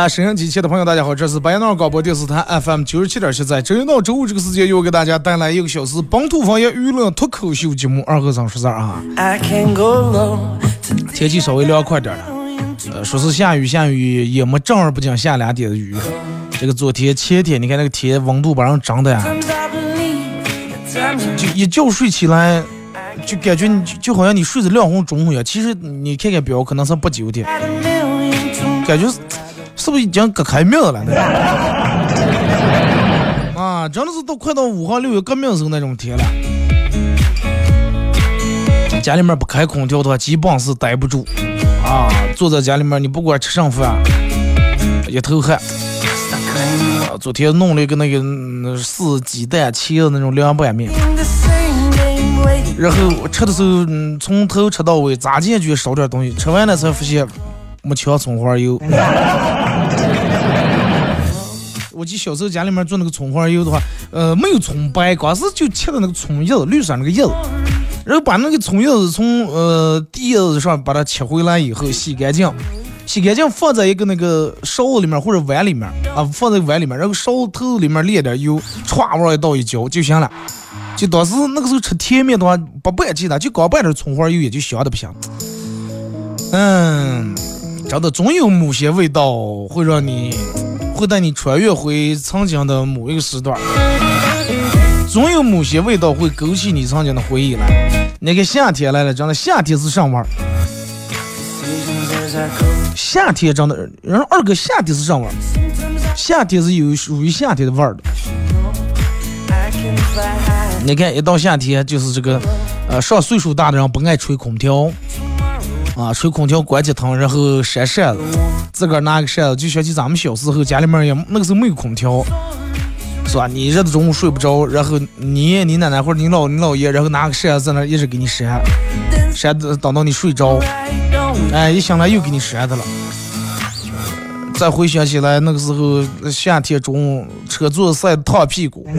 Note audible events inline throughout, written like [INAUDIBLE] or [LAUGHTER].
好了，收音机前的朋友，大家好，这是白闹广播电视台 FM 九十七点七，在周一到周五这个时间，又给大家带来一个小时本土方言娱乐脱口秀节目《二和尚说事儿》啊。天气稍微凉快点了，呃，说是下雨下雨，也没正儿不经下两点的雨。这个昨天前天，你看那个天温度把人涨的呀，就一觉睡起来，就感觉你就好像你睡着两分钟一样。其实你看看表，可能是不九点，感觉。是不是已经隔开命了？那 [LAUGHS] 啊，真的是都快到五号六月革命时候那种天了。家里面不开空调的话，基本是待不住啊。坐在家里面，你不管吃上饭，一头汗。昨天弄了一个那个四鸡蛋切的那种凉拌面，然后吃的时候，嗯从头吃到尾，咋进去少点东西，吃完了才发现没切葱花油。我记小时候家里面做那个葱花油的话，呃，没有葱白，光是就切的那个葱叶子，绿色那个叶子，然后把那个葱叶子从呃叶子上把它切回来以后，洗干净，洗干净放在一个那个勺子里面或者碗里面啊，放在碗里面，然后勺头里面淋点油，歘往一倒一浇就行了。就当时那个时候吃甜面的话，不拌其他，就光拌点葱花油也就香的不行。嗯，真的总有某些味道会让你。会带你穿越回曾经的某一个时段，总有某些味道会勾起你曾经的回忆来。那个夏天来了，真的夏天是上味儿。夏天真的，人二哥夏天是上味儿，夏天是有属于夏天的味儿的。你看，一到夏天就是这个，呃，上岁数大的人不爱吹空调。啊，吹空调关机疼，然后扇扇子，自个儿拿个扇子，就想起咱们小时候家里面也那个时候没有空调，是吧？你热的中午睡不着，然后你你奶奶或者你老你姥爷，然后拿个扇子在那一直给你扇，扇子等到你睡着，哎，一醒来又给你扇的了。再回想起来，那个时候夏天中午车座晒烫屁股，[LAUGHS]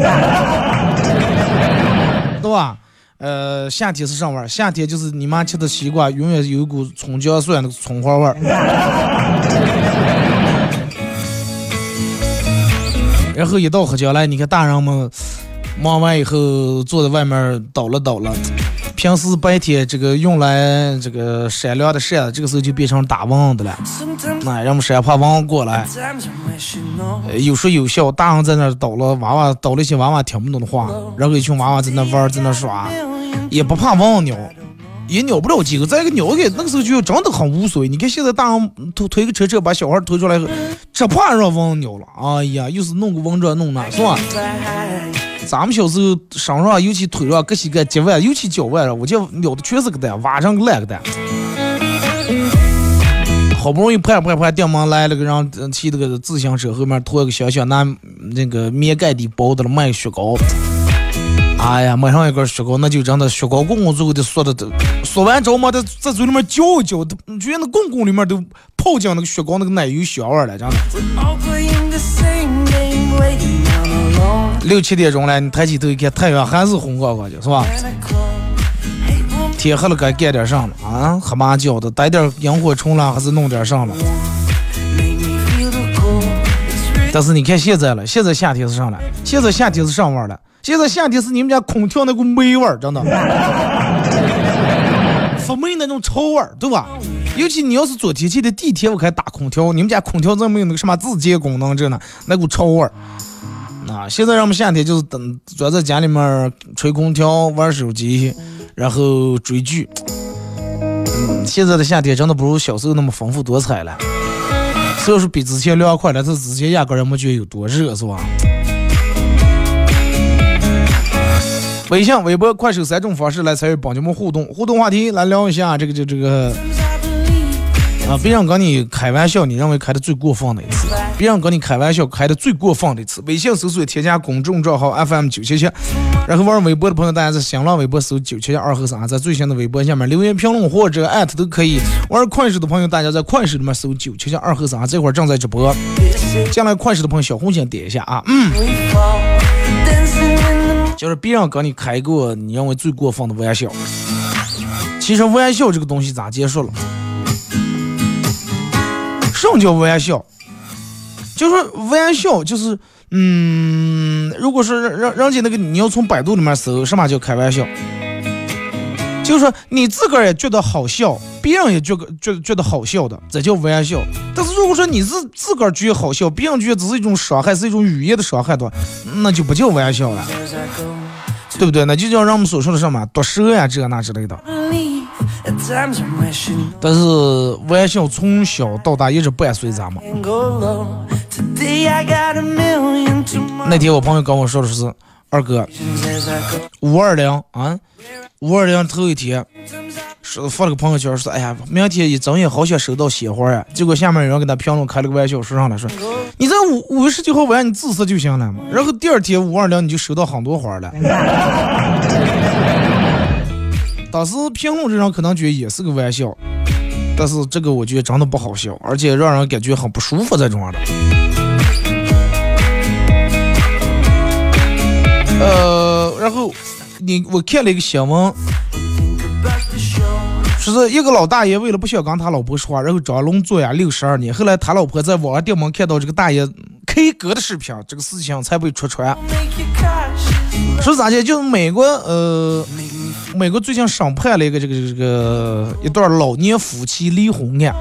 对吧？呃，夏天是什么味儿？夏天就是你妈吃的西瓜，永远有一股葱姜蒜的葱花味儿。[LAUGHS] 然后一到黑椒来，你看大人们忙完以后坐在外面倒了倒了。平时白天这个用来这个扇凉的扇子，这个时候就变成打蚊的了。那让们扇怕蚊过来，有说有笑，大人在那捣了，娃娃捣了些娃娃听不懂的话，然后一群娃娃在那玩，在那耍，也不怕蚊咬，也咬不了几个。再一个咬给那个时候就真的很无所谓。你看现在大人推推个车车把小孩推出来后，只怕让蚊咬了。哎呀，又是弄个蚊这弄那，是吧？咱们小时候身上，尤其腿上，各些个脚腕，尤其脚腕上，我就咬的全是个蛋，挖上烂个蛋。好不容易盼盼盼，电门来了个人骑那个自行车后面拖个小小拿那个棉盖的包的了卖雪糕。哎呀，买上一根雪糕，那就真的雪糕棍棍最后的缩的都缩完之后嘛，在在嘴里面嚼一嚼，觉得那棍棍里面都泡进那个雪糕那个奶油香味了，真的。六七点钟了，你抬起头一看，太阳还是红光光的，是吧？天黑了，该干点啥了啊？喝麻椒的，逮点萤火虫了，还是弄点啥了？但是你看现在了，现在夏天是上了，现在夏天是上味儿了，现在夏天是你们家空调那股霉味儿，真的，[LAUGHS] 发霉那种臭味儿，对吧？尤其你要是坐天气的地铁，我开打空调，你们家空调怎么没有那个什么自洁功能？这呢，那股臭味儿。啊，现在让我们夏天就是等坐在家里面吹空调、玩手机，然后追剧。嗯，现在的夏天真的不如小时候那么丰富多彩了。虽然说比之前凉快了，但之前压根儿也没觉得有多热，是吧？微信、微博、快手三种方式来参与帮节们互动，互动话题来聊一下这个、这、这个。啊！别人跟你开玩笑，你认为开的最过分的一次；别人跟你开玩笑开的最过分的一次。微信搜索添加公众账号 FM 九七七，然后玩微博的朋友，大家在新浪微博搜九七七二和三，在最新的微博下面留言评论或者艾特都可以。玩快手的朋友，大家在快手里面搜九七七二和三，这会儿正在直播。进来快手的朋友，小红心点一下啊！嗯，就是别人跟你开过你认为最过分的玩笑。其实玩笑这个东西咋结束了？什么叫玩笑？就是玩笑，就是嗯，如果说让让家那个你要从百度里面搜，什么叫开玩笑？就是说你自个儿也觉得好笑，别人也觉得觉觉得好笑的，这叫玩笑。但是如果说你自自个儿觉得好笑，别人觉得只是一种伤害，是一种语言的伤害的话，那就不叫玩笑了，对不对？那就叫让我们所说的什么毒舌呀，这那之类的。但是玩笑从小到大一直伴随咱们。那天我朋友跟我说的是，二哥，五二零啊，五二零头一天，是发了个朋友圈说，哎呀，明天一睁眼好想收到鲜花呀。结果下面有人给他评论开了个玩笑，说上了说，你在五五月十九号晚上你自杀就行了嘛。然后第二天五二零你就收到很多花了。当时评论这人可能觉得也是个玩笑，但是这个我觉得真的不好笑，而且让人感觉很不舒服这种的。呃，然后你我看了一个新闻，说是一个老大爷为了不想跟他老婆说话，然后装聋作哑六十二年，后来他老婆在网上电门看到这个大爷 K 歌的视频，这个事情才被戳穿。说咋的？就是美国，呃。美国最近审判了一个这个这个一对老年夫妻离婚案，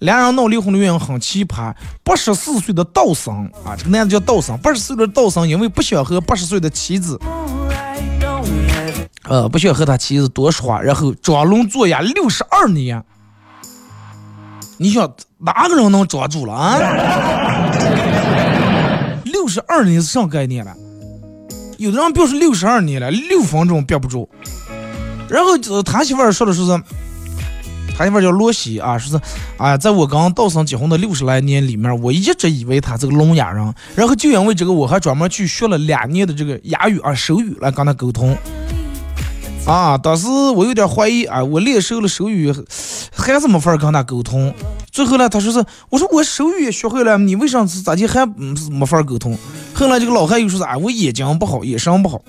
两人闹离婚的原因很奇葩。八十四岁的道森啊，这个男的叫道森，八十四岁的道森因为不想和八十岁的妻子，呃，不想和他妻子多说话，然后装聋作哑六十二年。你想哪个人能装住了啊？[LAUGHS] 六十二年是啥概念了？有的人表示六十二年了，六分钟憋不住。然后他媳妇儿说的是，他媳妇儿叫罗西啊，说是，啊，在我刚道上结婚的六十来年里面，我一直以为他是个聋哑人，然后就因为这个，我还专门去学了两年的这个哑语啊手语来跟他沟通。啊，当时我有点怀疑啊，我练熟了手语，还是没法跟他沟通。最后呢，他说是，我说我手语也学会了，你为啥是咋地还没法沟通？后来这个老汉又说是啊，我眼睛不好，眼神不好。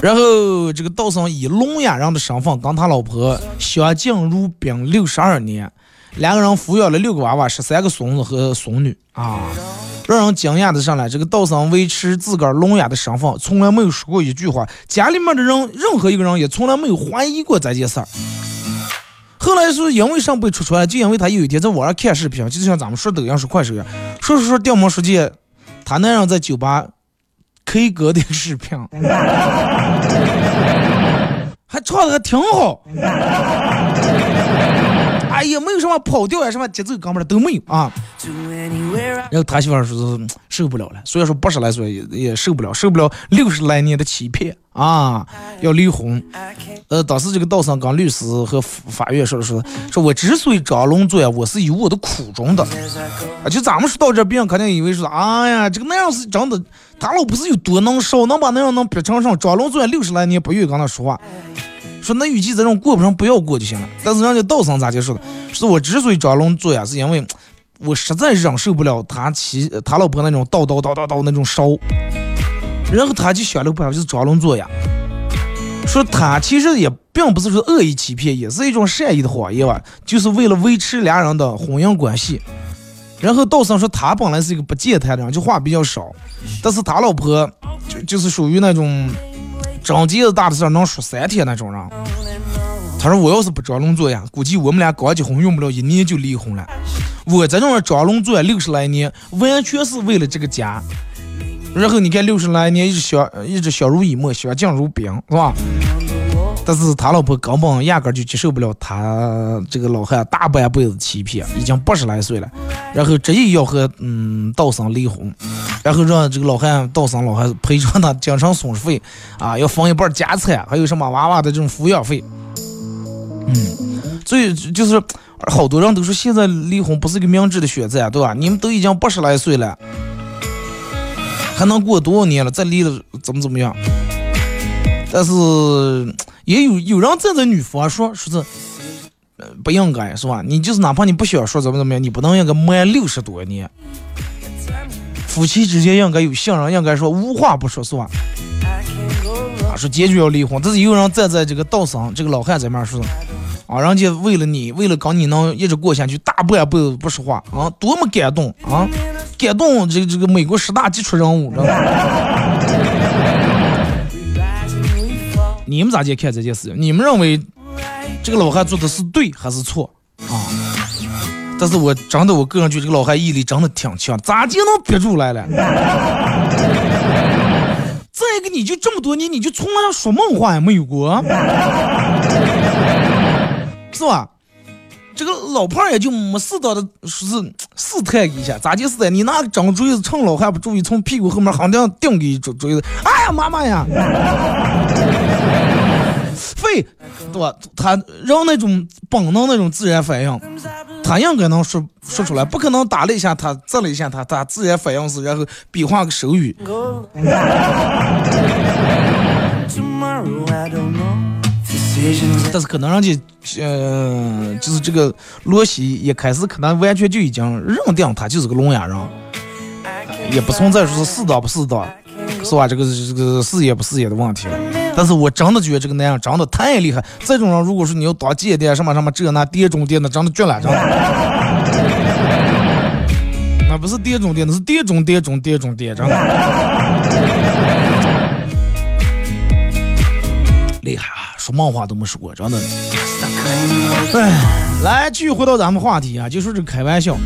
然后这个道生以聋哑人的身份跟他老婆相敬如宾六十二年，两个人抚养了六个娃娃，十三个孙子和孙女啊。让人惊讶的上来，这个道生维持自个儿聋哑的身份，从来没有说过一句话。家里面的人，任何一个人也从来没有怀疑过这件事儿。后来是因为上被出出来，就因为他有一天在网上看视频，就像咱们说抖音、说快手一样，说说说掉毛书记，他那样在酒吧。K 歌的视频，还唱的还挺好。哎呀，没有什么跑调呀，什么节奏哥们儿都没有啊。然后他媳妇儿说是受不了了，虽然说八十来岁也也受不了，受不了六十来年的欺骗啊，要离婚。呃，当时这个道上跟律师和法院说了说，说我之所以找龙做呀，我是有我的苦衷的。啊，就咱们说到这，别人肯定以为说，哎呀，这个那样是真的，他老婆是有多能烧，能把那样能逼成上装聋作哑六十来年不愿意跟他说话。说那与其这种过不上，不要过就行了。但是人家道上咋就说的？说我之所以装聋作哑，是因为我实在忍受不了他妻他老婆那种叨叨叨叨叨那种烧。然后他就想了个办法，就是装聋作哑。说他其实也并不是说恶意欺骗，也是一种善意的谎言吧，就是为了维持俩人的婚姻关系。然后道生说他本来是一个不健谈的人，就话比较少，但是他老婆就就是属于那种张结子大的事儿能说三天那种人。他说我要是不装聋作哑，估计我们俩刚结婚用不了一年就离婚了。我这种人装聋作哑六十来年，完全是为了这个家。然后你看六十来年一直相一直相濡以沫，相敬如宾，是吧？但是他老婆根本压根就接受不了他这个老汉大半辈子欺骗，已经八十来岁了，然后执意要和嗯道生离婚，然后让这个老汉道生老汉赔偿他精神损失费啊，要分一半家产，还有什么娃娃的这种抚养费。嗯，所以就是好多人都说现在离婚不是个明智的选择，对吧？你们都已经八十来岁了，还能过多少年了？再离了怎么怎么样？但是也有有人站在女方说，说是不应该，是吧？你就是哪怕你不想说怎么怎么样，你不能应该瞒六十多年。夫妻之间应该有信任，应该说无话不说，是吧？啊，说坚决要离婚，但是有人站在这个道上，这个老汉在面说，啊，人家为了你，为了跟你能一直过下去，大半辈子不说话啊，多么感动啊！感动这个这个美国十大杰出人物，知道吗？你们咋去看这件事？你们认为这个老汉做的是对还是错啊？但是我真的，我个人觉得这个老汉毅力真的挺强，咋就能憋住来了？[LAUGHS] 再一个，你就这么多年，你就从来说梦话也没有过，是吧？这个老胖也就没适当的说是试探一下，咋就是的？你拿个锥子趁老汉不注意，从屁股后面狠定顶给一锥子，哎呀妈妈呀！废，对吧？他让那种本能那种自然反应，他应该能说说出来，不可能打了一下他，震了一下他，他自然反应是然后比划个手语。但是可能人家，呃，就是这个罗西一开始可能完全就已经认定他就是个聋哑人，也不存在说是适当不适当，是吧？这个这个事业不事业的问题了。但是我真的觉得这个男人长得太厉害，这种人如果说你要当间谍什么什么这那谍中谍，那真的绝了，真的。那不是谍中谍，那是谍中谍中谍中谍，真的。厉害啊！说梦话都没说过，真的。哎，来继续回到咱们话题啊，就说这个开玩笑。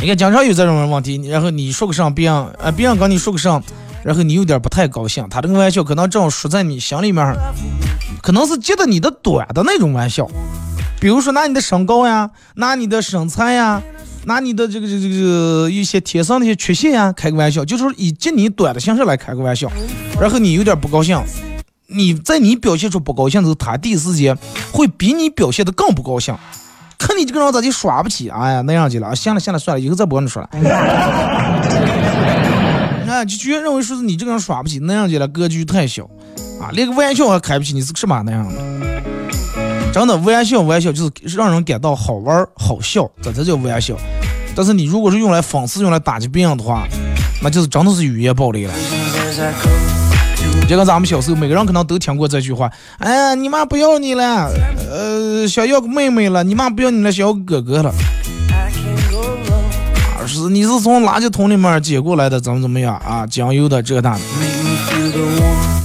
你看，经常有这种人问题，然后你说个啥，别人啊，别人跟你说个啥，然后你有点不太高兴，他这个玩笑可能正好说在你心里面，可能是接的你的短的那种玩笑，比如说拿你的身高呀，拿你的身材呀。拿你的这个这个这个一些天生的一些缺陷呀开个玩笑，就是以接你短的形式来开个玩笑，然后你有点不高兴，你在你表现出不高兴的时候，他第一时间会比你表现的更不高兴，看你这个人咋就耍不起，哎呀那样去了，行了行了算了，以后再不跟你说了。就居然认为说是你这个人耍不起，那样去了格局太小，啊，连个玩笑还开不起，你是个什么那样的？真的玩笑，玩笑就是让人感到好玩好笑，这才叫玩笑。但是你如果是用来讽刺、用来打击别人的话，那就是真的是语言暴力了。就跟咱们小时候，每个人可能都听过这句话：“哎呀，你妈不要你了，呃，想要个妹妹了，你妈不要你了，想要哥哥了。”你是从垃圾桶里面捡过来的，怎么怎么样啊？酱油的这那的。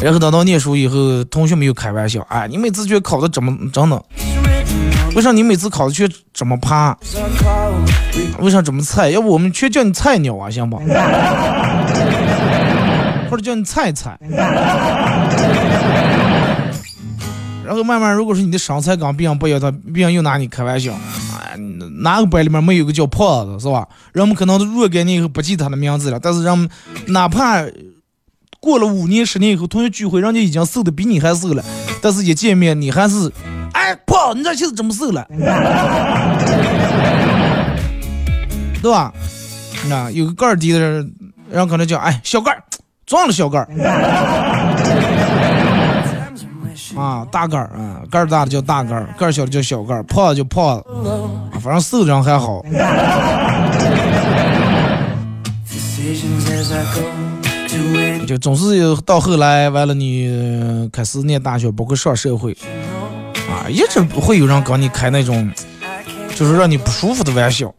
然后等到念书以后，同学们又开玩笑，哎，你每次觉考的怎么真的？为啥你每次考的却这么趴？为啥这么菜？要不我们却叫你菜鸟啊，行不？[LAUGHS] 或者叫你菜菜。然后慢慢，如果说你的身材跟别人不一样，他别人又拿你开玩笑，哪个班里面没有个叫胖子是吧？人们可能若干年以后不记他的名字了，但是人们哪怕。过了五年、十年以后，同学聚会，人家已经瘦的比你还瘦了，但是一见面，你还是，哎，胖，你这现在怎么瘦了？对吧？那有个个儿低的人，人可能叫，哎，小个儿，壮了小个儿。啊，大个儿啊，个儿大的叫大个儿，个儿小的叫小个儿，胖就胖，反正瘦的人还好。就总是到后来，完了你开始念大学，包括上社会，啊，一直不会有人跟你开那种就是让你不舒服的玩笑。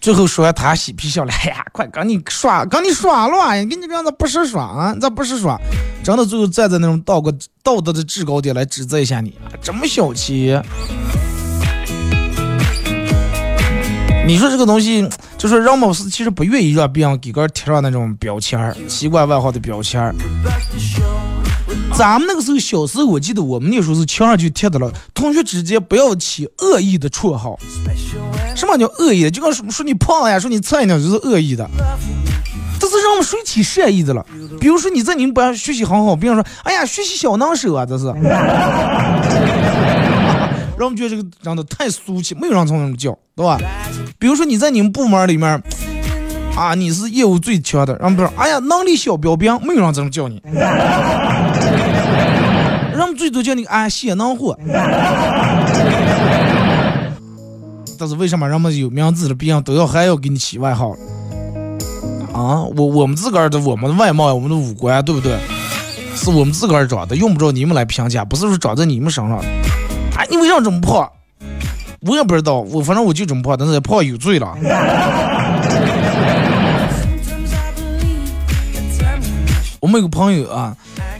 最后说完，他嬉皮笑脸，哎呀，快跟你耍，跟你耍了，跟你这样子不是耍啊，这不是耍，真的最后站在那种道个道德的制高点来指责一下你，这么小气。你说这个东西，就是让某是其实不愿意让别人给个贴上那种标签儿，奇怪外号的标签儿。咱们那个时候小时候，我记得我们那时候是墙上就贴的了，同学之间不要起恶意的绰号。什么叫恶意的？就跟说说你胖呀，说你菜鸟，就是恶意的。这是让我们谁起善意的了？比如说你在你们班学习很好，别人说，哎呀，学习小能手啊，这是。[LAUGHS] 让我们觉得这个长得太俗气，没有人从这么叫，对吧？比如说你在你们部门里面。啊，你是业务最强的，然后不是？哎呀，能力小标兵，没有人这么叫你。[LAUGHS] 人们最多叫你啊，血囊货。[LAUGHS] 但是为什么人们有名字的别人都要还要给你起外号？啊，我我们自个儿的我们的外貌呀，我们的五官，对不对？是我们自个儿长的，用不着你们来评价，不是说长在你们身上。哎，你为啥这么胖？我也不知道，我反正我就这么胖，但是胖有罪了。我们有个朋友啊，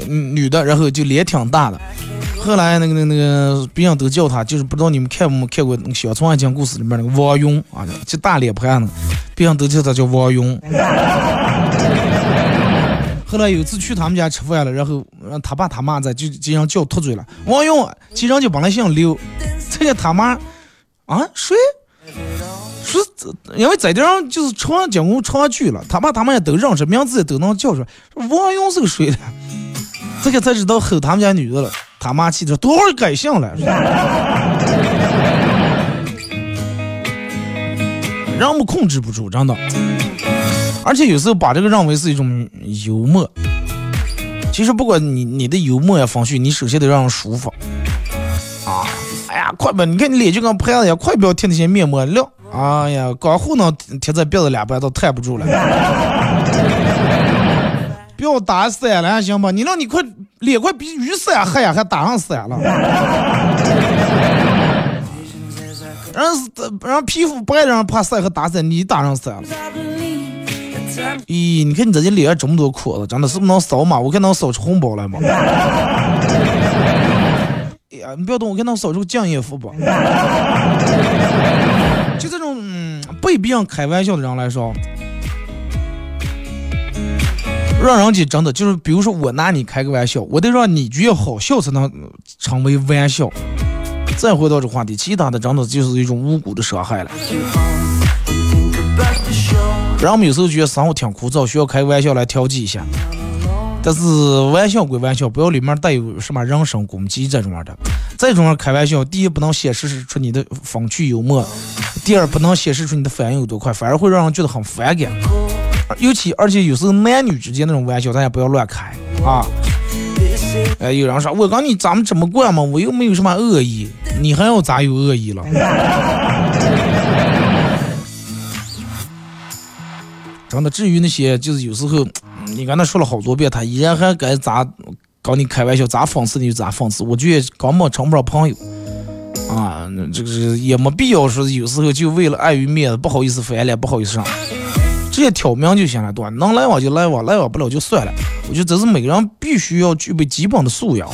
女的，然后就脸挺大的。后来那个、那个、那个别人都叫他，就是不知道你们看没看过那个《小爱情故事》里面那个王勇啊，就大脸盘的，别人都叫他叫王勇。后来有一次去他们家吃饭了，然后他爸他妈在，就经常叫脱嘴了。王勇，其实就本来姓刘，这个他妈啊谁？是，因为在地上就是长经过长久了，他爸他们也都认识，名字都能叫出来。王勇是个谁的？这个才知道吼他们家女的了。他妈气的多会改姓了。[LAUGHS] 人们控制不住，真的。而且有时候把这个认为是一种幽默。其实不管你你的幽默呀风趣，你首先得让人舒服。啊，哎呀，快吧！你看你脸就跟拍子一样，快不要贴那些面膜了。哎呀，刚糊弄贴在鼻子两边都抬不住了。不要打伞了，行吧？你让你快脸快比雨伞黑呀，还打上伞了。[LAUGHS] 人人皮肤白的，人怕晒和打伞，你打上伞了。咦，你看你在这脸上这么多窟子，真的是不能扫码？我看能扫出红包来吗？[LAUGHS] 哎呀，你不要动，我看能扫出敬业福不？就这种嗯被别人开玩笑的人来说，让人家真的就是，比如说我拿你开个玩笑，我得让你觉得好笑才能成为玩笑。再回到这话题，其他的真的就是一种无辜的伤害了。人们有时候觉得生活挺枯燥，需要开个玩笑来调剂一下。但是玩笑归玩笑，不要里面带有什么人身攻击这种的。这种开玩笑，第一不能显示出你的风趣幽默，第二不能显示出你的反应有多快，反而会让人觉得很反感。尤其而且有时候男女之间那种玩笑，大家不要乱开啊。哎，有人说我跟你咱们这么惯嘛，我又没有什么恶意，你还要咋有恶意了？[LAUGHS] 真的，至于那些就是有时候。你刚才说了好多遍，他依然还该咋搞你开玩笑，咋讽刺你就咋讽刺，我觉得根本成不了朋友啊！这个是也没必要说，有时候就为了碍于面子，不好意思翻脸，不好意思上，直接挑明就行了，对吧？能来往就来往，来往不了就算了。我觉得这是每个人必须要具备基本的素养。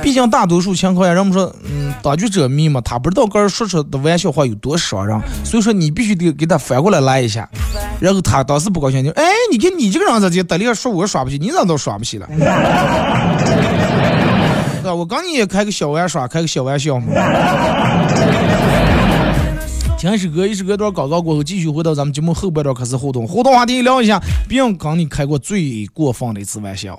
毕竟大多数情况下，人们说，嗯，当局者迷嘛，他不知道个人说出的玩笑话有多伤人，所以说你必须得给他反过来来一下，然后他当时不高兴就，哎，你看你这个人咋就得里说我耍不起，你咋都耍不起了？[LAUGHS] 对我刚你也开个小玩耍，开个小玩笑嘛。听一首歌，一首歌段广告过后，继续回到咱们节目后半段开始互动，互动话题聊一下，别人跟你开过最过分的一次玩笑。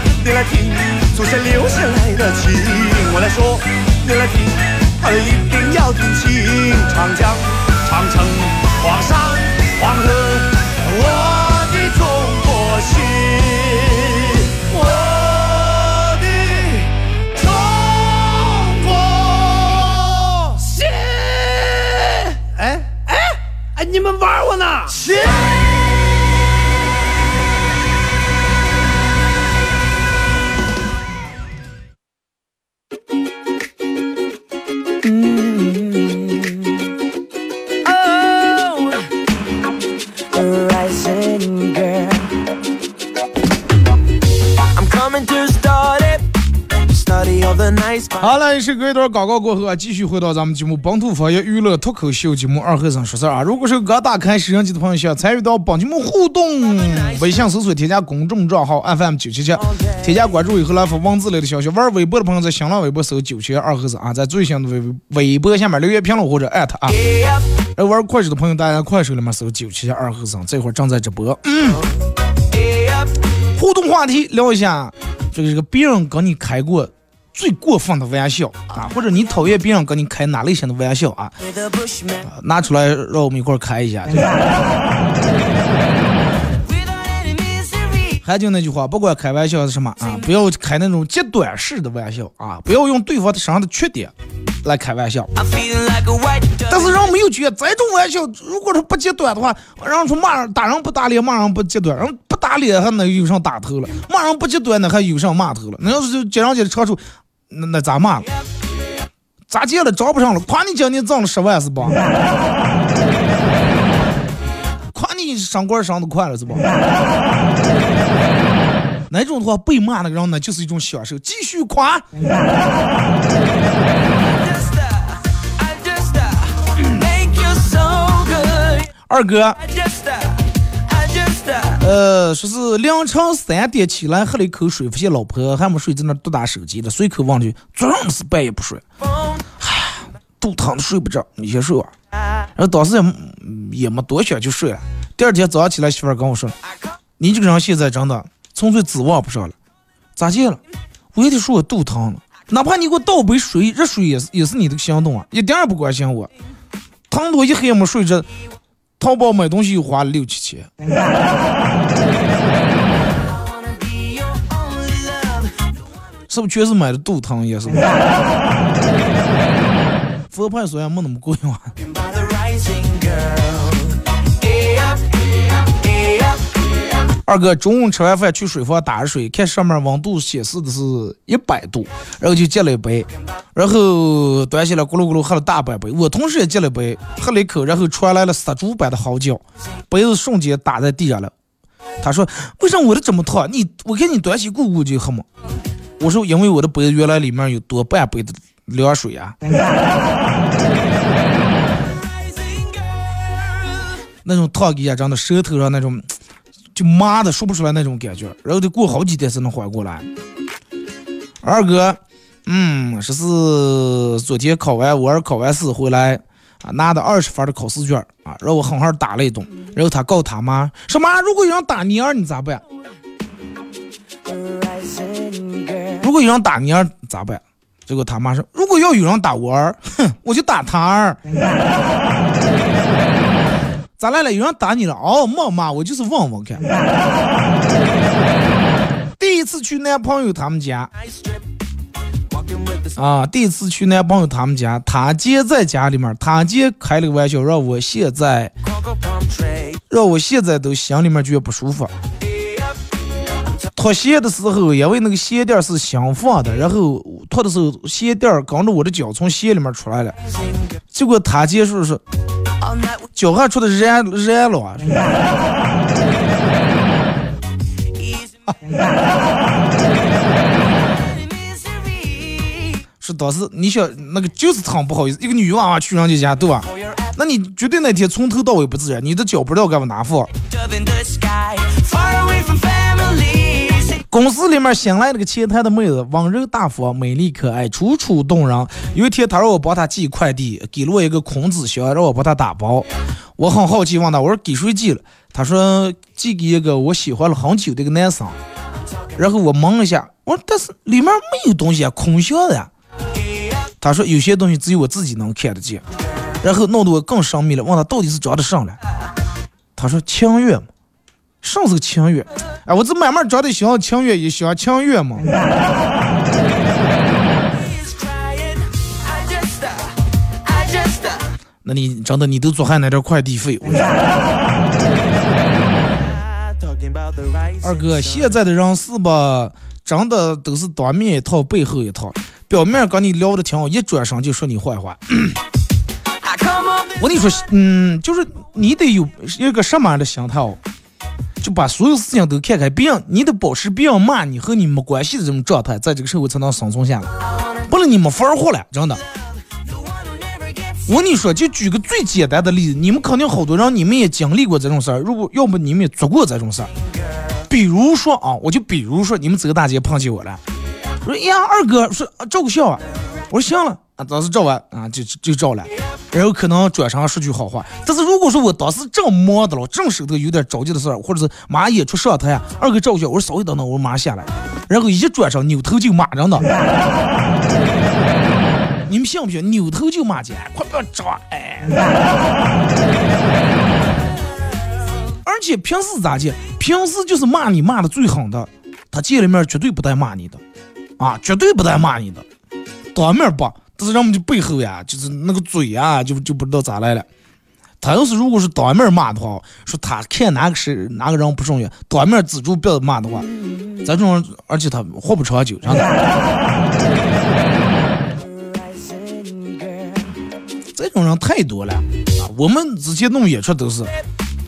你来听，祖先留下来的情，我来说，你来听，他一定要听清，长江、长城、黄山、黄河，我的中国心，是隔一段广告过后啊，继续回到咱们节目《本土方言娱乐脱口秀》节目二和尚说事儿啊。如果是刚打开收音机的朋友，想参与到本节目互动，微信搜索添加公众账号 FM 九七七，添加关注以后来发文字类的消息。玩微博的朋友在新浪微博搜九七二和尚啊，在最新的微微博下面留言评论或者艾特啊。而玩快手的朋友，大家快手里面搜九七二和尚，这会儿正在直播。嗯，互动话题聊一下，这个这个别人跟你开过。最过分的玩笑啊，或者你讨厌别人跟你开哪类型的玩笑啊？拿出来让我们一块儿开一下。还就那句话，不管开玩笑是什么啊，不要开那种极端式的玩笑啊，不要用对方的身上的缺点来开玩笑。但是人没有觉得这种玩笑，如果说不极端的话，人说骂人打人不打脸，骂人不极端，人不打脸还能有上打头了，骂人不极端的还有上骂头了。那要是接上去的长处。那那咋骂？咋借了找不上了？夸你今年挣了十万是吧？[LAUGHS] 夸你升官升的快了是吧？[LAUGHS] 那种的话被骂那个人呢，就是一种享受。继续夸。[LAUGHS] 二哥。呃，说是凌晨三点起来喝了一口水，发现老婆还没睡，在那嘟打手机了，随口问句：“昨晚是半夜不睡？”唉，肚疼的睡不着，你先睡吧。然后当时也也没多想就睡了。第二天早上起来，媳妇儿跟我说：“你这个人现在真的纯粹指望不上了。”咋见了？我也得说我肚疼了。哪怕你给我倒杯水，热水也是也是你的行动啊，一点也不关心我。疼多一黑也没睡着。淘宝买东西又花了六七千，是不是全是买的肚疼也是？[LAUGHS] 佛牌虽然没那么贵嘛。二哥中午吃完饭去水房打水，看上面温度显示的是一百度，然后就接了一杯，然后端起来咕噜咕噜喝了大半杯。我同时也接了杯，喝了一口，然后传来了杀猪般的嚎叫，杯子瞬间打在地上了。他说：“为什么我的这么烫？你我看你端起咕咕就喝嘛。”我说：“因为我的杯原来里面有多半杯的凉水啊。[LAUGHS] ”那种烫一下，真的舌头上那种。就麻的说不出来那种感觉，然后得过好几天才能缓过来。二哥，嗯，说是昨天考完我儿考完试回来啊，拿的二十分的考试卷啊，让我狠狠打了一顿。然后他告他妈说妈，如果有人打你儿，你咋办？如果有人打你儿咋办？结果他妈说，如果要有人打我儿，哼，我就打他儿。[LAUGHS] 咋来了？有人打你了？哦，没嘛，我就是问问看。[LAUGHS] 第一次去男朋友他们家，啊，第一次去男朋友他们家，他姐在家里面，他姐开了个玩笑，让我现在，让我现在都心里面觉得不舒服。脱鞋的时候，因为那个鞋垫是新放的，然后脱的时候鞋垫跟着我的脚从鞋里面出来了，结果他姐说是脚还出的热热了。是当时 [LAUGHS] 你想那个就是很不好意思，一个女娃娃去人家家，对吧？那你绝对那天从头到尾不自然，你的脚不知道该往哪放。公司里面新来了个前台的妹子，温柔大方、美丽可爱、楚楚动人。有一天，她让我帮她寄快递，给了我一个空纸箱，让我帮她打包。我很好奇，问她我说给谁寄了？她说寄给一个我喜欢了很久的一个男生。然后我懵了一下，我说但是里面没有东西啊，空箱的呀。她说有些东西只有我自己能看得见。然后弄得我更神秘了，问她到底是装的什了？她说清月嘛。上是个清月，哎，我这慢慢长得像清月，也像清月嘛。那你真的你都做还那点快递费？二哥，现在的人是吧，真的都是当面一套，背后一套，表面跟你聊的挺好，一转身就说你坏话。[COUGHS] 我跟你说，嗯，就是你得有一个什么样的心态哦？就把所有事情都看开，别人你得保持别人骂你和你没关系的这种状态，在这个社会才能生存下来。不然你没法活了，真的。我跟你说，就举个最简单的例子，你们肯定好多人，你们也经历过这种事儿。如果要不你们也做过这种事儿，比如说啊，我就比如说，你们走大街碰见我了，说呀，二哥说照个相啊，我说行了啊，当时照完啊，就就照了。然后可能转身说句好话，但是如果说我当时正忙的了，正手头有点着急的事儿，或者是马上演出上台呀，二哥照相，我说稍微等等，我马上下来，然后一转身扭头就骂人的，[LAUGHS] 你们信不信？扭头就骂街，快不要抓！哎，而且平时咋见？平时就是骂你骂的最狠的，他见了面绝对不带骂你的，啊，绝对不带骂你的，当面不。但是人们的背后呀，就是那个嘴呀，就就不知道咋来了。他要是如果是当面骂的话，说他看哪个是哪个人不顺眼，当面指住别人骂的话，咱这种而且他活不长久，真的。这种人太多了啊！我们之前弄演出都是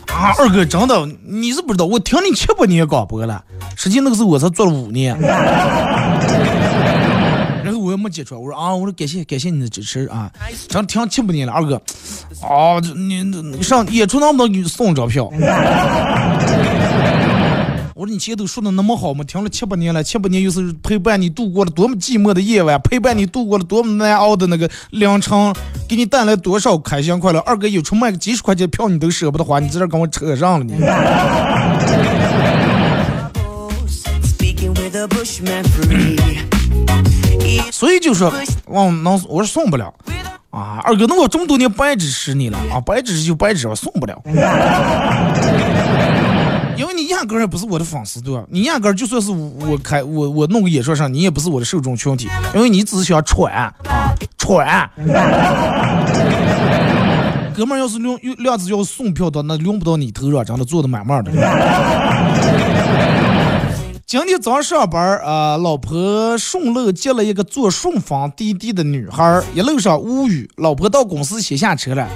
啊，二哥真的，你是不知道，我听你七八年广播了，实际那个时候我才做了五年。没接出来，我说啊，我说感谢感谢你的支持啊，真听七八年了，二哥，啊，你你上演出能不能给你送张票？[LAUGHS] 我说你前头说的那么好嘛，听了七八年了，七八年又是陪伴你度过了多么寂寞的夜晚，陪伴你度过了多么难熬的那个凌晨，给你带来多少开心快乐。二哥有出卖个几十块钱票你都舍不得花，你在这跟我扯上了你。[LAUGHS] 所以就说，我能我说送不了啊，二哥，那我这么多年白支持你了啊，白支持就白支持，我送不了，[LAUGHS] 因为你压根儿也不是我的粉丝，对吧？你压根儿就算是我开我我弄个演说上，你也不是我的受众群体，因为你只是想传啊传。[LAUGHS] 哥们儿要是量量子要送票的，那轮不到你头上，真的做的满满的。今天早上上班啊，老婆顺路接了一个坐顺丰滴滴的女孩，一路上无语。老婆到公司先下车了，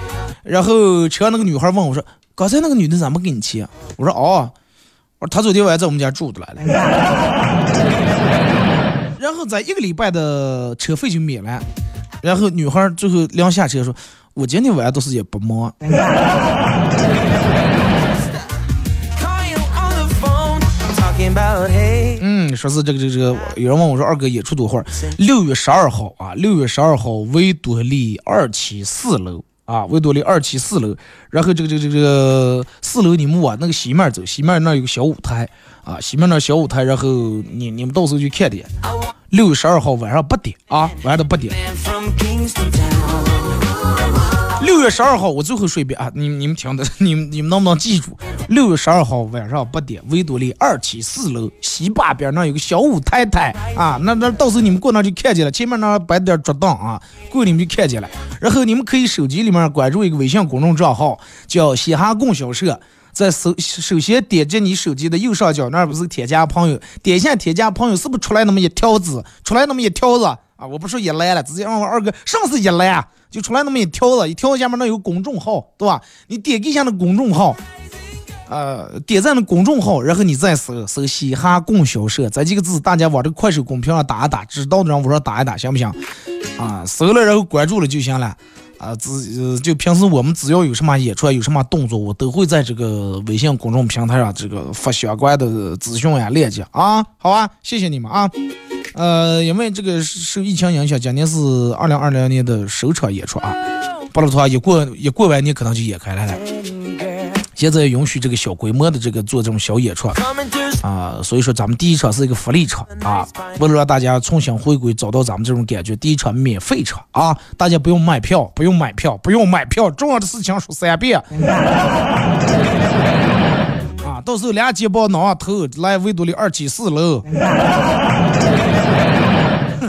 然后车那个女孩问我说：“刚才那个女的怎么给你钱？”我说：“哦，我说她昨天晚上在我们家住的来了。”然后在一个礼拜的车费就免了。然后女孩最后两下车说：“我今天晚上都是也不忙。” [LAUGHS] 嗯，说是这个这个这个，有人问我说二哥演出多会儿？六月十二号啊，六月十二号维多利二期四楼啊，维多利二期四楼。然后这个这个这个四楼你们往那个西面走，西面那有个小舞台啊，西面那小舞台，然后你你们到时候去看点。六月十二号晚上八点啊，晚上的八点。六月十二号，我最后说一遍啊，你你们听的，[LAUGHS] 你们你们能不能记住？六月十二号晚上八点，维多利二期四楼西坝边那有个小舞台台啊，那那到时候你们过那就看见了，前面那摆点桌凳啊，过你们就看见了。然后你们可以手机里面关注一个微信公众账号，叫嘻哈供销社。在首首先点击你手机的右上角那儿不是添加朋友，点一下添加朋友，是不是出来那么一条子？出来那么一条子啊！我不说一来了，直接让我二哥上是一栏，就出来那么一条子，一条下面那有公众号，对吧？你点击一下那公众号，呃，点赞那公众号，然后你再搜搜嘻哈供销社这几个字，大家往这个快手公屏上打一打，知道的让我说打一打，行不行？啊，搜了然后关注了就行了。啊，只就平时我们只要有什么演出，有什么动作，我都会在这个微信公众平台上这个发相关的资讯呀、链接啊。好啊，谢谢你们啊。呃，因为这个受疫情影响，今年是二零二零年的首场演出啊。不了的话，一过一过完年可能就演开来了。现在允许这个小规模的这个做这种小演出啊，所以说咱们第一场是一个福利场啊，为了让大家重新回归，找到咱们这种感觉，第一场免费场啊，大家不用买票，不用买票，不用买票，重要的事情说三遍 [LAUGHS] 啊，到时候俩肩膀挠头来维多利二期四楼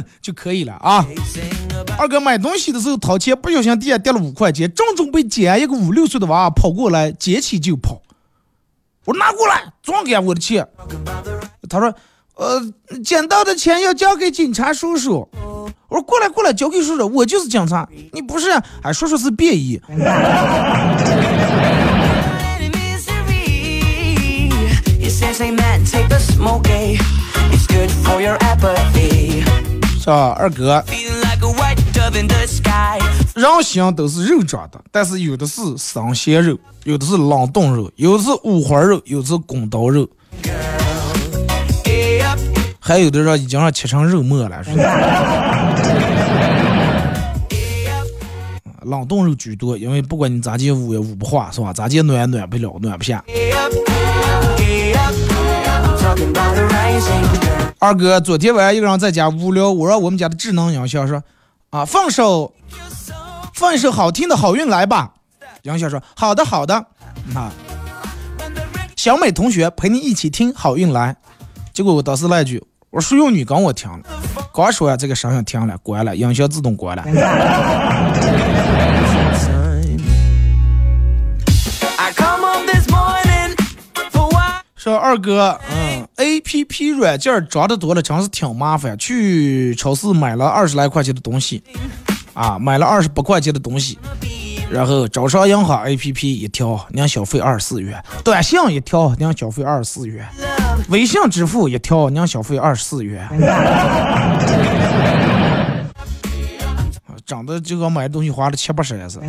[LAUGHS] 就可以了啊。二哥买东西的时候掏钱，不小心地下掉了五块钱，正准备捡，一个五六岁的娃跑过来捡起就跑。我拿过来，转给我的钱。他说：“呃，捡到的钱要交给警察叔叔。”我说：“过来，过来，交给叔叔，我就是警察，你不是？哎，叔叔是便衣。”啊，二哥？人心都是肉长的，但是有的是生鲜肉，有的是冷冻肉，有的是五花肉，有的是滚刀肉，还有的人已经让切成肉末了。是 [LAUGHS] 冷冻肉居多，因为不管你咋地捂也捂不化，是吧？咋地暖也暖不了，暖不下。二哥，昨天晚上一个人在家无聊，我让我们家的智能音响说。啊，放首放一首好听的好运来吧。杨小说好的好的。啊，小美同学陪你一起听好运来。结果我当时那句，我说用你跟我听了，刚说呀这个声音停了，关了，音响自动关了。说二哥，嗯，A P P 软件装的多了，真是挺麻烦。去超市买了二十来块钱的东西，啊，买了二十八块钱的东西，然后招商银行 A P P 一条，您消费二十四元；短信一条，您消费二十四元；微信支付一条，您消费二十四元。[LAUGHS] 长得就跟买东西花了七八十似的。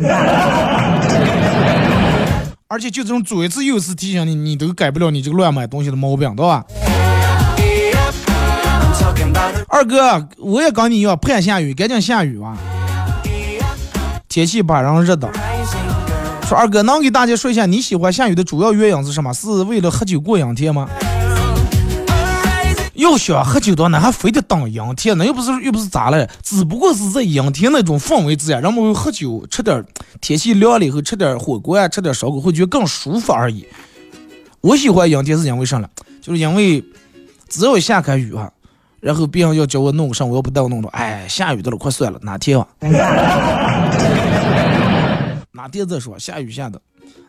而且就这种左一次右一次提醒你，你都改不了你这个乱买东西的毛病，对吧？二哥，我也跟你一样盼下雨，赶紧下雨吧。天气把人热的。说二哥，能给大家说一下你喜欢下雨的主要原因是什么？是为了喝酒过阴天吗？要想喝酒的那还非得当阴天，那又不是又不是咋了？只不过是在阴天那种氛围之下，人们会喝酒，吃点天气凉了以后吃点火锅啊，吃点烧烤会觉得更舒服而已。我喜欢阴天是因为啥了？就是因为只要下开雨哈，然后别人要叫我弄个啥，我要不带我弄的，哎，下雨的了，快算了，哪天吧？哪天再说？下雨下的，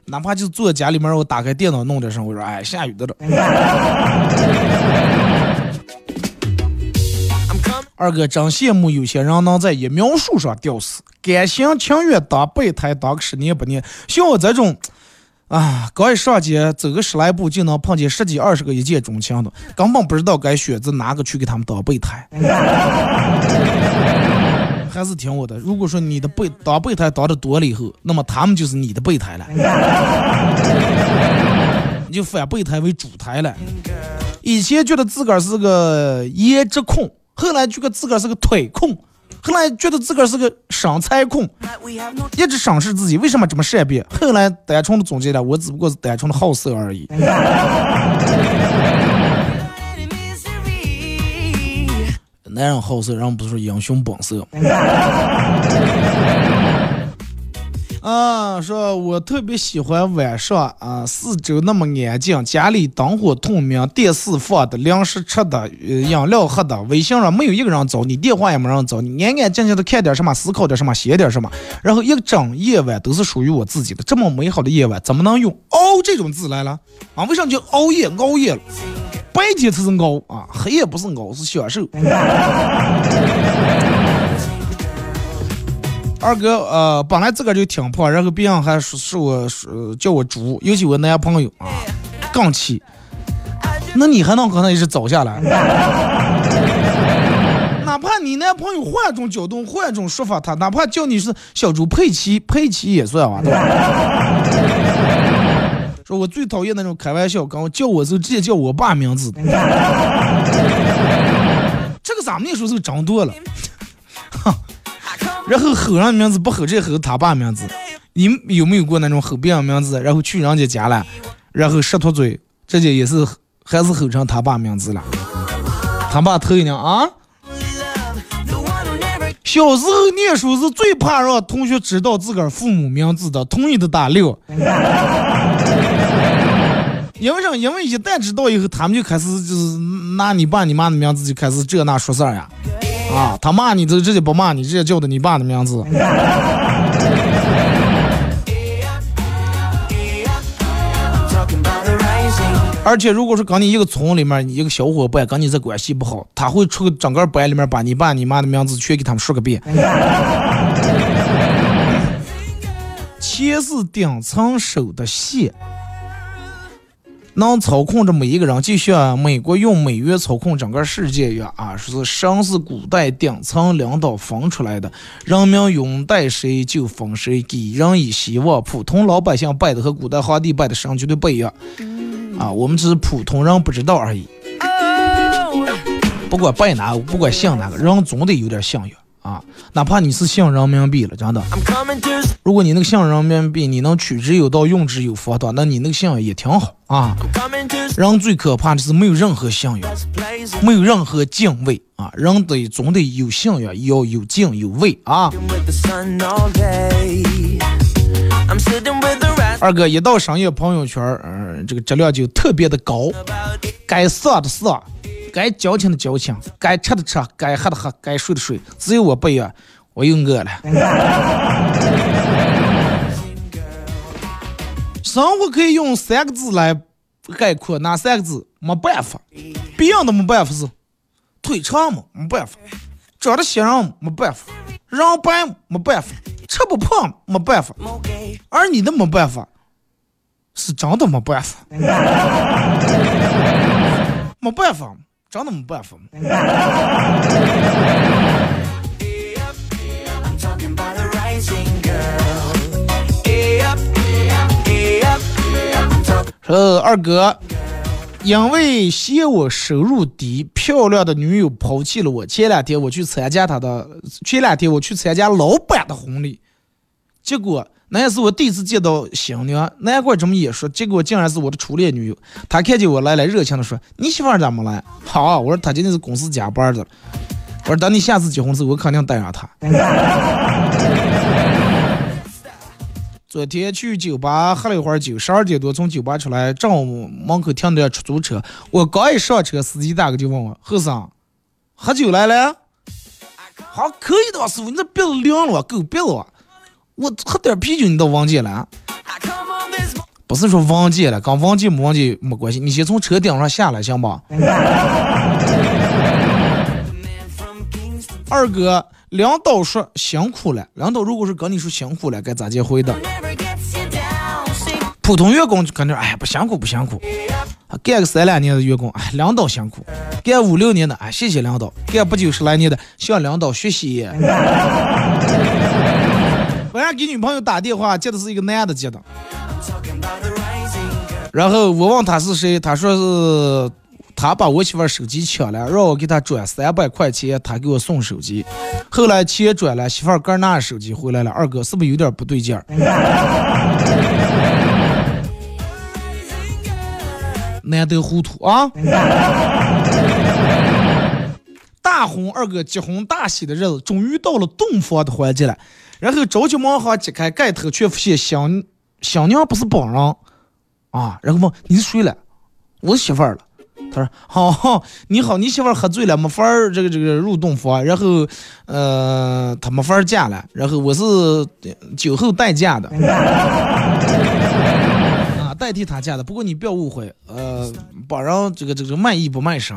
哪怕就坐在家里面，我打开电脑弄点什么，我说哎，下雨的了。二哥真羡慕有些人能在一苗树上吊死，甘心情愿当备胎当个十年八年。像我这种，啊，刚一上街走个十来步就能碰见十几二十个一见钟情的，根本不知道该选择哪个去给他们当备胎。[LAUGHS] 还是听我的，如果说你的备当备胎当的多了以后，那么他们就是你的备胎了，[LAUGHS] 你就反备胎为主胎了。以前觉得自个儿是个颜值控。后来觉得自个儿是个腿控，后来觉得自个儿是个身材控，一直审视自己为什么这么善变。后来单纯的总结了，我只不过是单纯的好色而已。男人好色，人不是说英雄本色。[LAUGHS] 啊，说我特别喜欢晚上啊，四周那么安静，家里灯火通明，电视放的，零食吃的，呃，饮料喝的，微信上没有一个人找你，电话也没人找你，安安静静的看点什么，思考点什么，写点什么，然后一整夜晚都是属于我自己的。这么美好的夜晚，怎么能用“熬”这种字来了？啊，为啥叫熬夜？熬夜了，白天才是熬啊，黑夜不是熬，是享受。二哥，呃，本来自个儿就挺胖，然后别人还说是我说叫我猪，尤其我男朋友啊，杠气。那你还能和他一直走下来？[LAUGHS] 哪怕你男朋友换一种角度，换一种说法，他哪怕叫你是小猪佩奇，佩奇也算啊，对吧？说我最讨厌那种开玩笑，跟我叫我时候直接叫我爸名字。[LAUGHS] 这个咱们那时候是长多了，哈。然后吼人名字不吼这吼他爸名字，你有没有过那种吼别人名字，然后去人家家了，然后舌头嘴，直接也是还是吼成他爸名字了？他爸头一娘啊！小时候念书是最怕让同学知道自个儿父母名字的，同意的打六。因为啥？因为一旦知道以后，他们就开始就是拿你爸你妈的名字就开始这那说事儿呀。啊他骂你都直接不骂你，直接叫的你爸的名字。而且，如果说跟你一个村里面一个小伙伴跟你这关系不好，他会出个整个班里面把你爸你妈的名字全给他们说个遍。[LAUGHS] 钱是顶层手的线。能操控着每一个人，就像美国用美元操控整个世界一样啊！说是神是古代顶层领导分出来的，人民拥戴谁就封谁，给人以希望。普通老百姓拜的和古代皇帝拜的神绝对不一样啊！我们只是普通人不知道而已。不管拜哪个，不管信哪个，人总得有点信仰。啊，哪怕你是信人民币了，真的。如果你那个信人民币，你能取之有道，用之有方的，那你那个信仰也挺好啊。人最可怕的是没有任何信仰，没有任何敬畏啊。人得总得有信仰，要有敬有畏啊。二哥一到深夜，朋友圈，嗯，这个质量就特别的高，该上的上。该矫情的矫情，该吃的吃，该喝的喝，该睡的睡，只有我不一样，我又饿了。生活可以用三个字来概括，哪三个字？没办法，别人都没办法是腿长嘛，没办法；长得显人没办法；人白没办法；吃不胖没办法；而你的没办法，是真的没办法，[LAUGHS] 没办法。真的没办法。呃二哥，因为嫌我收入低，漂亮的女友抛弃了我。前两天我去参加他的，前两天我去参加老板的婚礼，结果。那也是我第一次见到新娘，难怪这么眼熟，结果竟然是我的初恋女友。她看见我来了，热情的说：“你媳妇咋没来？”好，我说她今天是公司加班的。我说等你下次结婚时，我肯定带上她。昨天去酒吧喝了一会儿酒，十二点多从酒吧出来，正好门口停着出租车。我刚一上车，司机大哥就问我：“后生，喝酒来了？”好，可以的，师傅，你这鼻子凉了，够鼻子。我喝点啤酒，你都忘记了？不是说忘记了，跟忘记没忘记没关系。你先从车顶上下来，行吧？[LAUGHS] 二哥，领导说辛苦了。领导如果是跟你说辛苦了，该咋接回的？普通员工就肯定哎不辛苦不辛苦。干个三两年的员工，哎，领导辛苦；干五六年的，哎，谢谢领导；干不九十来年的，向领导学习。[LAUGHS] 我让给女朋友打电话，接的是一个男的接的，然后我问他是谁，他说是他把我媳妇手机抢了，让我给他转三百块钱，他给我送手机。后来钱转了，媳妇儿拿着手机回来了。二哥是不是有点不对劲儿？[LAUGHS] 难得糊涂啊！大红二哥结婚大喜的日子，终于到了洞房的环节了。然后着急忙慌揭开盖头，却发现新新娘不是本人啊，然后问你是谁了？我媳妇儿了。他说：“好，你好，你媳妇儿喝醉了，没法儿这个这个入洞房，然后，呃，她没法儿嫁了，然后我是酒后代嫁的，啊，代替她嫁的。不过你不要误会，呃，本人这个这个卖艺不卖身。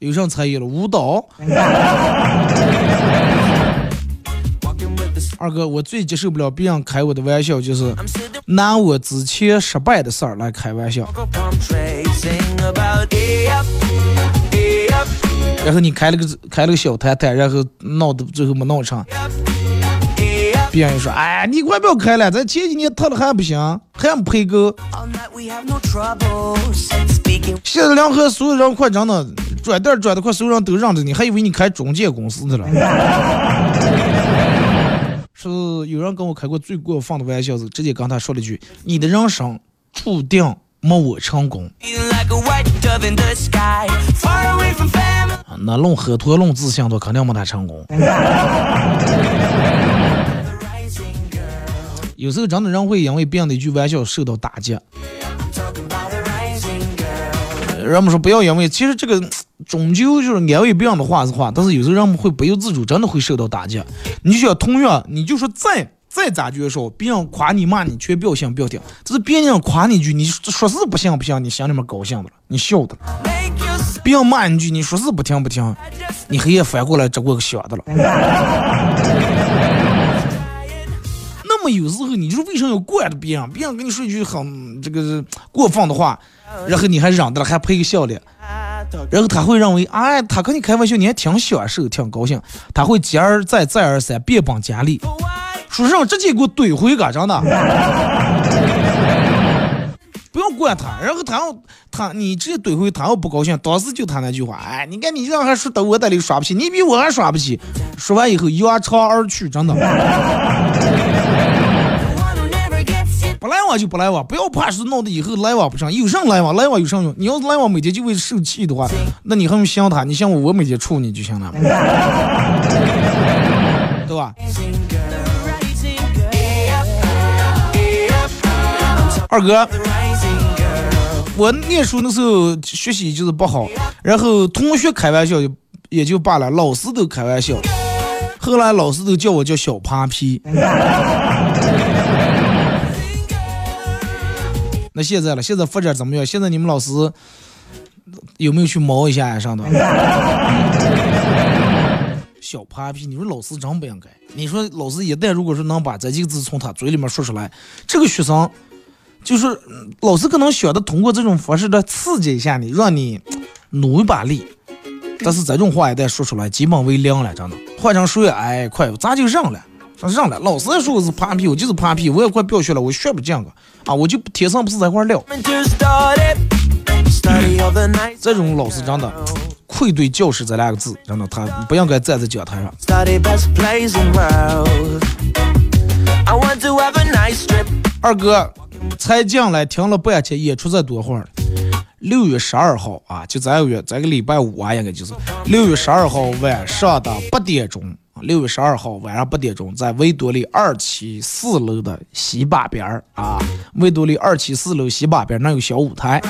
有上才艺了？舞蹈。二哥，我最接受不了别人开我的玩笑，就是拿我之前失败的事儿来开玩笑。然后你开了个开了个小摊摊，然后闹的最后没闹成，别人说：“哎，你快不要开了，咱前几年特的还不行，还不赔够。”现在两河所有人快真的转店转的快，所有人都让着你，还以为你开中介公司的了。[LAUGHS] 是有人跟我开过最过分的玩笑，是直接跟他说了句：“你的人生注定没我成功。”那论喝脱论自信，都肯定没他成功。[LAUGHS] 有时候真的人会因为别人的一句玩笑受到打击。人们说不要因为，其实这个终究就是安慰别人的话是话，但是有时候人们会不由自主，真的会受到打击。你就像同样，你就说再再咋觉说，别人夸你骂你，全不要信不要听。这是别人夸你一句，你说是不行不行，你心里面高兴的了，你笑的了。别人骂你一句，你说是不听不听，你黑夜翻过来只过个想的了。那么有时候你就是为什么要惯着别人？别人跟你说一句很这个过分的话。然后你还嚷的了，还配个笑脸，然后他会认为，哎，他跟你开玩笑，你还挺享受，挺高兴，他会接而再，再而三，变本加厉，说让直接给我怼回个，真的，[LAUGHS] 不用管他，然后他要他你直接怼回，他要不高兴，当时就他那句话，哎，你看你这样还说到我这里耍不起，你比我还耍不起，说完以后扬长而去，真的。不来往就不来往，不要怕是闹得以后来往不成。有啥来往？来往有啥用？你要是来往每天就为受气的话，那你还用想他？你想我，我每天处你就行了，[LAUGHS] 对吧？二哥，我念书的时候学习就是不好，然后同学开玩笑就也就罢了，老师都开玩笑，后来老师都叫我叫小扒皮。那现在了，现在发展怎么样？现在你们老师有没有去毛一下呀？上头 [LAUGHS] 小扒皮，你说老师真不应该。你说老师一旦如果说能把这几个字从他嘴里面说出来，这个学生就是老师可能想的通过这种方式来刺激一下你，让你努一把力。但是这种话一旦说出来，基本为零了，真的。换成谁？哎，快，咱就认了。上了，老师说我是扒皮，我就是扒皮，我也快不要学了，我学不进个啊，我就天生不是在块料。这种老师真的愧对教师这两个字，真的他不应该站在讲台上。二哥才进来听了半天，演出在多会儿？六月十二号啊，就这个月这个礼拜五啊，应该就是六月十二号晚上的八点钟。六月十二号晚上八点钟，在维多利二期四楼的西坝边儿啊，维多利二期四楼西坝边儿那有小舞台。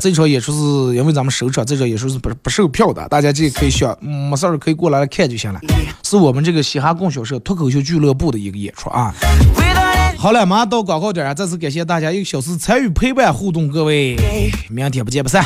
这场演出是因为咱们首场，这场演出是不不售票的，大家这可以选，没事儿可以过来看就行了。是我们这个嘻哈供销社脱口秀俱乐部的一个演出啊。好了，马上到广告点儿，再次感谢大家一个小时参与陪伴互动，各位，明天不见不散。